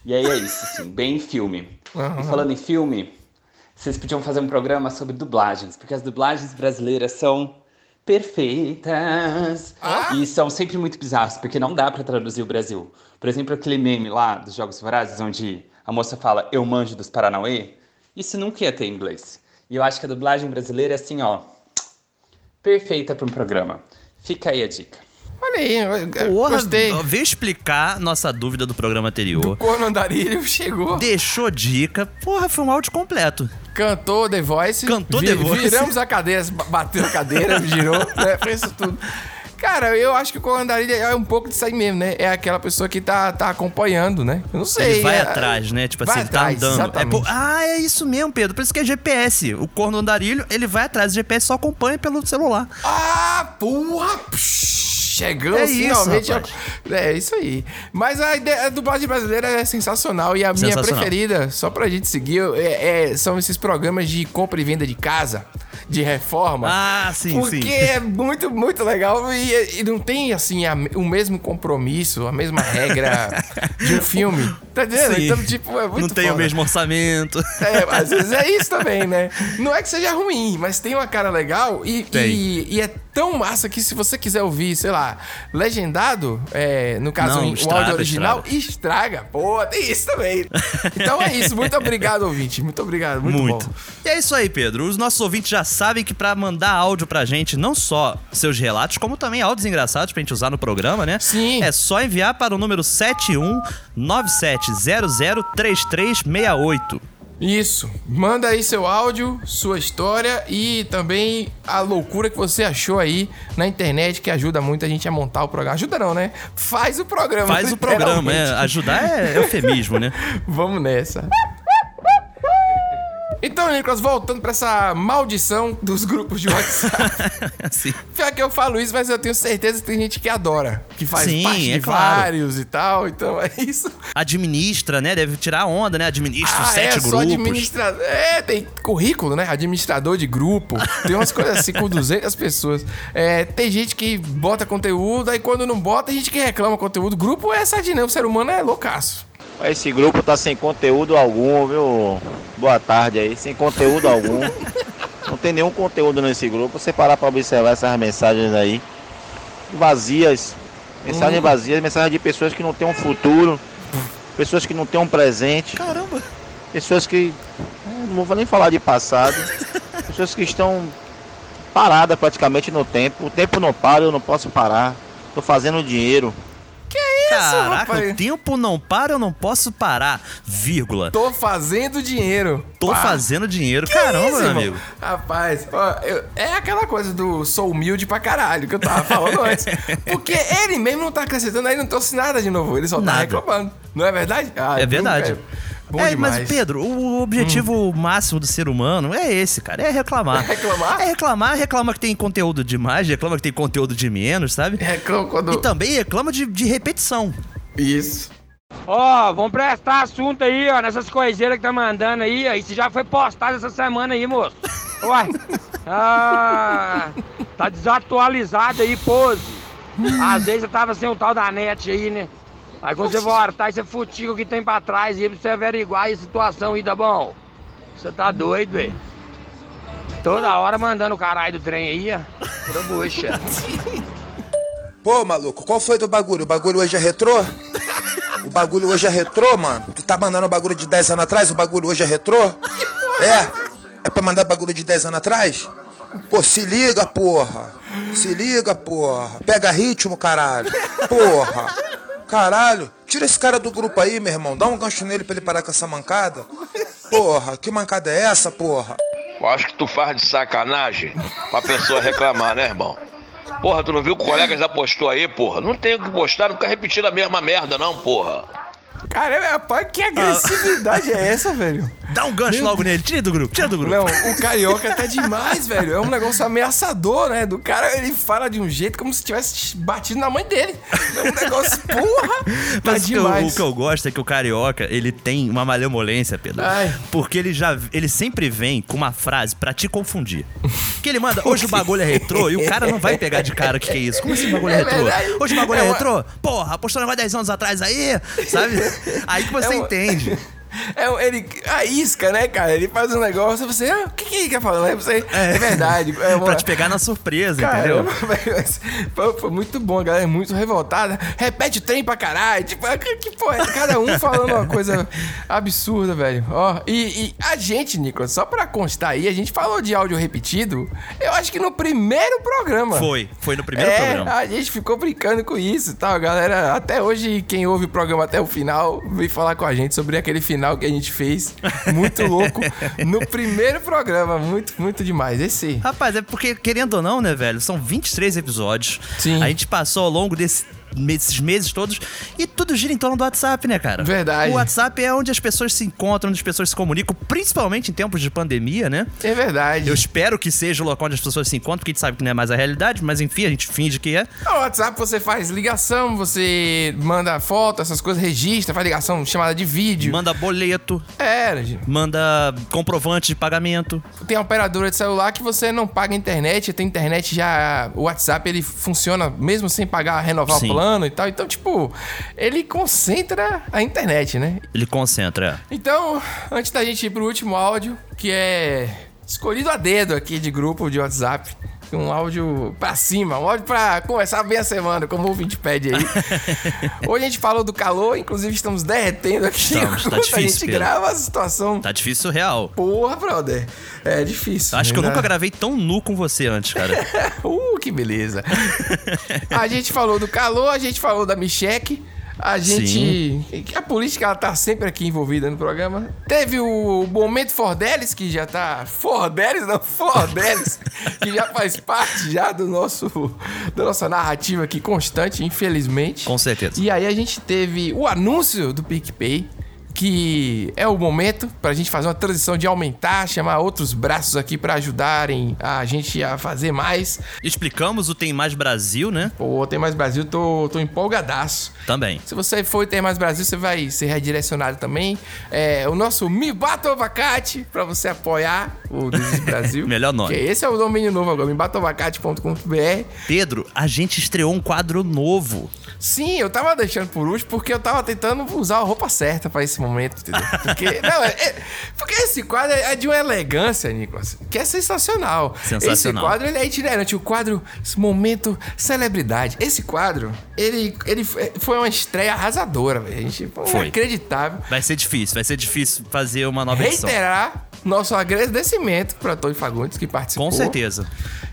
E aí é isso, assim, bem filme. Aham. E falando em filme, vocês podiam fazer um programa sobre dublagens, porque as dublagens brasileiras são perfeitas. E são sempre muito bizarras, porque não dá pra traduzir o Brasil. Por exemplo, aquele meme lá dos Jogos Vorazes, onde a moça fala eu manjo dos Paranauê. Isso nunca ia ter em inglês. E eu acho que a dublagem brasileira é assim, ó, perfeita para um programa. Fica aí a dica. Olha aí, eu- Porra, gostei. veio explicar nossa dúvida do programa anterior. Corno andarilho chegou. Deixou dica. Porra, foi um áudio completo. Cantou The Voice. Cantou The Voice. Viramos a cadeira, ba- bateu a cadeira, girou, né? Fez isso tudo. Cara, eu acho que o corno andarilho é um pouco disso aí mesmo, né? É aquela pessoa que tá, tá acompanhando, né? Eu não sei. Ele vai é- atrás, né? Tipo assim, tá atrás, andando. É, ah, é isso mesmo, Pedro. Por isso que é GPS. O corno andarilho, ele vai atrás. O GPS só acompanha pelo celular. Ah, porra! Psh, Chegamos É isso, finalmente. rapaz. ao- é isso aí. Mas a, ideia, a dublagem brasileira é sensacional. E a minha Sensacional. preferida, só pra gente seguir, é- é- são esses programas de compra e venda de casa, de reforma. Ah, sim, porque sim. é muito, muito legal. E, e não tem, assim, a- o mesmo compromisso, a mesma regra de um filme. Tá entendendo? Sim. Então, tipo, é muito Não tem o foda. mesmo orçamento. É, às vezes é isso também, né? Não é que seja ruim, mas tem uma cara legal e, e, e é tão massa que se você quiser ouvir, sei lá, legendado, é, no caso Não, o estraga, áudio original, estraga. Pô, tem isso também. Então é isso. Muito obrigado, ouvinte. Muito obrigado. Muito, Muito. bom. E é isso aí, Pedro. Os nossos ouvintes já sabem que pra mandar áudio pra gente, não só seus relatos, como também áudios engraçados pra gente usar no programa, né? Sim. É só enviar para o número 7197003368. Isso. Manda aí seu áudio, sua história e também a loucura que você achou aí na internet, que ajuda muito a gente a montar o programa. Ajuda não, né? Faz o programa. Faz o programa, é. Ajudar é eufemismo, né? Vamos nessa. Então, Nicolas, voltando pra essa maldição dos grupos de WhatsApp. Sim. Pior que eu falo isso, mas eu tenho certeza que tem gente que adora. Que faz Sim, parte é de claro. vários e tal. Então é isso. Administra, né? Deve tirar a onda, né? Administra Ah, sete é, só grupos. administra... É, tem currículo, né? Administrador de grupo. Tem umas coisas assim com 200 pessoas. É, tem gente que bota conteúdo, aí quando não bota, tem gente que reclama conteúdo. Grupo é essa dinâmica, o ser humano é loucaço. Esse grupo tá sem conteúdo algum, viu? Boa tarde aí, sem conteúdo algum. Não tem nenhum conteúdo nesse grupo. Você parar pra observar essas mensagens aí, vazias. Mensagens Hum. vazias, mensagens de pessoas que não têm um futuro, pessoas que não têm um presente. Caramba! Pessoas que. Não vou nem falar de passado. pessoas que estão paradas praticamente no tempo. O tempo não para, eu não posso parar. Tô fazendo dinheiro. Caraca, rapaz? o tempo não para, eu não posso parar. Vírgula. Tô fazendo dinheiro. Tô Pá. fazendo dinheiro. Que Caramba, isso, meu irmão? amigo. Rapaz, ó, eu- é aquela coisa do sou humilde pra caralho que eu tava falando antes. Porque ele mesmo não tá acrescentando, aí não trouxe nada de novo. Ele só tá Nada. reclamando. Não é verdade? Ah, É verdade. viu? Bom é, demais. mas Pedro, o objetivo máximo do ser humano é esse, cara. É reclamar. Reclamar? É reclamar, reclama que tem conteúdo demais, reclama que tem conteúdo de menos, sabe? Reclama quando. E também reclama de, de repetição. Isso. Ó, vamos prestar assunto aí, ó, nessas coiseiras que tá mandando aí, ó. Isso já foi postado essa semana aí, moço. Uai. Ah, tá desatualizado aí, pose. Às vezes eu tava sem o tal da net aí, né? Aí quando você voltar, você futica o que tem pra trás aí pra você averiguar a situação aí, tá bom? Você tá doido, velho. Toda hora mandando o caralho do trem aí, ó. Toda bucha. Pô, maluco, qual foi do bagulho? O bagulho hoje é retrô? O bagulho hoje é retrô, mano? Tu tá mandando o bagulho de 10 anos atrás? O bagulho hoje é retrô? É? É pra mandar bagulho de 10 anos atrás? Pô, se liga, porra. Se liga, porra. Pega ritmo, caralho. Porra. Caralho. Tira esse cara do grupo aí, meu irmão. Dá um gancho nele pra ele parar com essa mancada. Porra, que mancada é essa, porra? Eu acho que tu faz de sacanagem pra pessoa reclamar, né, irmão? Porra, tu não viu que o colega já postou aí, porra? Não tem o que postar, não fica repetindo a mesma merda, não, porra. Caramba, rapaz, que agressividade é essa, velho? Dá um gancho logo nele, tira do grupo, tira do grupo. Não, o carioca tá demais, velho. É um negócio ameaçador, né? Do cara, ele fala de um jeito como se tivesse batido na mãe dele. É um negócio, porra! Tá Mas o que, eu, demais. o que eu gosto é que o carioca, ele tem uma malemolência, Pedro. Ai. Porque ele já ele sempre vem com uma frase pra te confundir. Que ele manda, hoje o bagulho é retrô, e o cara não vai pegar de cara o que, que é isso. Como assim o bagulho é, É retrô? verdade. Hoje o bagulho é, É retrô? Porra, postou um negócio 10 anos atrás aí, sabe? Aí que você É uma- entende. É, ele a isca, né, cara? Ele faz um negócio e você, ah, o que, que ele quer falar? Aí Você, é. verdade. É uma... Pra te pegar na surpresa, Caramba, entendeu? foi, foi muito bom, a galera é muito revoltada. Repete o trem pra caralho. Tipo, que, que porra, é? cada um falando uma coisa absurda, velho. Ó, e, e a gente, Nicolas, só pra constar aí, a gente falou de áudio repetido, eu acho que no primeiro programa. Foi, foi no primeiro é, programa. A gente ficou brincando com isso e tal. Galera, até hoje, quem ouve o programa até o final, vem falar com a gente sobre aquele final que a gente fez. Muito louco. no primeiro programa. Muito, muito demais. Esse. Rapaz, é porque, querendo ou não, né, velho? São 23 episódios. Sim. A gente passou ao longo desse esses meses todos e tudo gira em torno do WhatsApp, né, cara? Verdade. O WhatsApp é onde as pessoas se encontram, onde as pessoas se comunicam, principalmente em tempos de pandemia, né? É verdade. Eu espero que seja o local onde as pessoas se encontram, porque a gente sabe que não é mais a realidade, mas enfim, a gente finge que é. No WhatsApp você faz ligação, você manda foto, essas coisas, registra, faz ligação, chamada de vídeo. Manda boleto. É, gente. Manda comprovante de pagamento. Tem a operadora de celular que você não paga internet, tem internet já. O WhatsApp ele funciona mesmo sem pagar, renovar Sim. o plano e tal. Então, tipo, ele concentra a internet, né? Ele concentra. é. Então, antes da gente ir pro último áudio, que é escolhido a dedo aqui de grupo de WhatsApp. Um áudio pra cima, um áudio pra começar bem a semana, como o ouvinte pede aí. Hoje a gente falou do calor, inclusive estamos derretendo aqui. Estamos, tá enquanto a difícil, gente Pedro. grava a situação. Tá difícil real. Porra, brother. É difícil. Acho que eu né? nunca gravei tão nu com você antes, cara. uh, que beleza. a gente falou do calor, a gente falou da Micheque. A gente. A política ela tá sempre aqui envolvida no programa. Teve o momento Fordelis, que já tá. Fordelis, não, Fordelis, que já faz parte já do nosso. da nossa narrativa aqui constante, infelizmente. Com certeza. E aí a gente teve o anúncio do PicPay. Que é o momento pra gente fazer uma transição de aumentar, chamar outros braços aqui pra ajudarem a gente a fazer mais. Explicamos o Tem Mais Brasil, né? Pô, Tem Mais Brasil, tô, tô empolgadaço. Também. Se você for Tem Mais Brasil, você vai ser redirecionado também. É, o nosso Me Bata Abacate, pra você apoiar o Desis Brasil. Melhor nome. Esse é o domínio novo agora, mebatabacate.com.br. Pedro, a gente estreou um quadro novo. Sim, eu tava deixando por último porque eu tava tentando usar a roupa certa pra esse momento, entendeu? Porque, não, é, é- porque esse quadro é de uma elegância, Nicolas, que é sensacional. Sensacional. Esse quadro, ele é itinerante. O quadro, momento celebridade. Esse quadro, ele, ele foi uma estreia arrasadora, velho. A gente foi, Foi. inacreditável. Vai ser difícil, vai ser difícil fazer uma nova edição. Reiterar nosso agradecimento para Tony Fagundes que participou. Com certeza.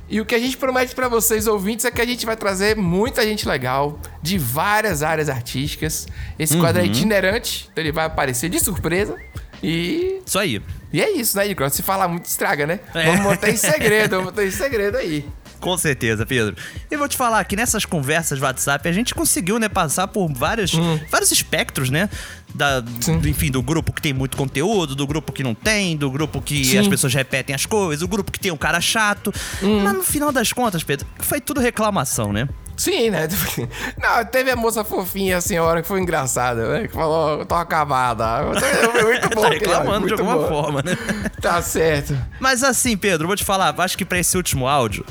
E o que a gente promete pra vocês, ouvintes, é que a gente vai trazer muita gente legal de várias áreas artísticas. Esse quadro é Uhum. itinerante, então ele vai aparecer de surpresa. E. Isso aí. E é isso, né, Nicolas? Se falar muito, estraga, né? É. Vamos manter em segredo, vamos manter em segredo aí. Com certeza, Pedro. E vou te falar que nessas conversas de WhatsApp a gente conseguiu, né, passar por vários, Hum. vários espectros, né? Da, do, enfim, do grupo que tem muito conteúdo, do grupo que não tem, do grupo que Sim. as pessoas repetem as coisas, o grupo que tem um cara chato. Hum. Mas no final das contas, Pedro, foi tudo reclamação, né? Sim, né? Não, teve a moça fofinha, a senhora, que foi engraçada, né? Que falou, tô acabada. Foi muito bom. tá reclamando de muito alguma bom. forma, né? Tá certo. Mas assim, Pedro, vou te falar, acho que pra esse último áudio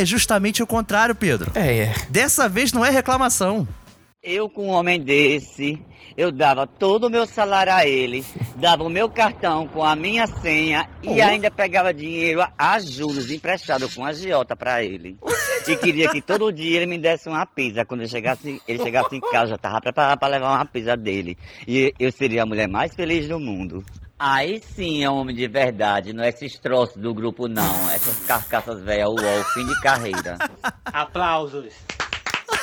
é justamente o contrário, Pedro. É, é. Dessa vez não é reclamação. Eu com um homem desse, eu dava todo o meu salário a ele, dava o meu cartão com a minha senha e Oh. ainda pegava dinheiro a- a juros emprestado com a giota pra ele. E queria que todo dia ele me desse uma pizza. Quando eu chegasse, ele chegasse em casa, já tava preparado pra levar uma pizza dele. E eu seria a mulher mais feliz do mundo. Aí sim é homem de verdade, não é esses troços do grupo não, essas carcaças velhas, uó, fim de carreira. Aplausos.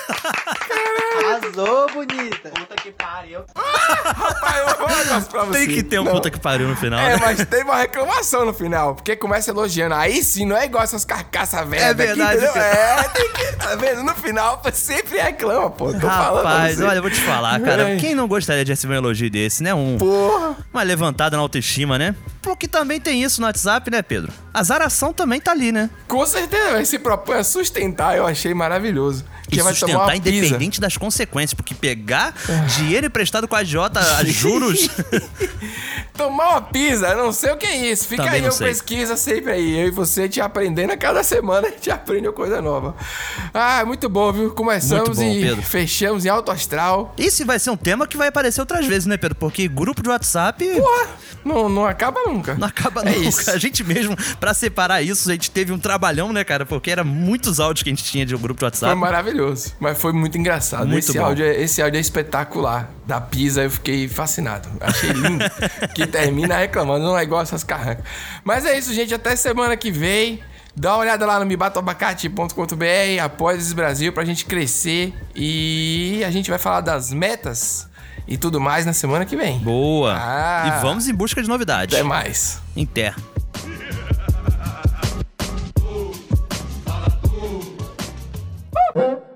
Arrasou, bonita. Puta que pariu. Rapaz, eu vou um pra você. Tem que ter um Não. puta que pariu no final. É, né? mas teve uma reclamação no final, porque começa elogiando. Aí sim, não é igual essas carcaças velhas É verdade. É, tem que, tá vendo? No final, sempre reclama, pô. Tô Rapaz, olha, eu vou te falar, cara. Ai. Quem não gostaria de receber um elogio desse, né? Um, Porra. Uma levantada na autoestima, né? Porque também tem isso no WhatsApp, né, Pedro? A zaração também tá ali, né? Com certeza, vai se propõe a sustentar, eu achei maravilhoso. E Que vai tomar sustentar. É. independente das consequências, porque pegar dinheiro emprestado com a Jota a juros. Tomar uma pizza, eu não sei o que é isso. Fica Também aí, eu sei. pesquisa sempre aí. Eu e você te aprendendo a cada semana, a gente aprende uma coisa nova. Ah, muito bom, viu? Começamos bom, e Pedro. fechamos em alto astral. Esse vai ser um tema que vai aparecer outras vezes, né, Pedro? Porque grupo de WhatsApp. Porra, não, não acaba nunca. Não acaba É nunca. isso. A gente mesmo, pra separar isso, a gente teve um trabalhão, né, cara? Porque era muitos áudios que a gente tinha de um grupo de WhatsApp. Foi maravilhoso, mas mas foi muito engraçado. Muito esse, bom. Áudio é, esse áudio é espetacular. Da Pisa eu fiquei fascinado. Achei lindo. que termina reclamando, não é igual essas carrancas. Mas é isso, gente. Até semana que vem. Dá uma olhada lá no mebatoabacate.com.br, após esse Brasil, pra gente crescer. E a gente vai falar das metas e tudo mais na semana que vem. Boa! Ah, e vamos em busca de novidades. Até mais. Em terra.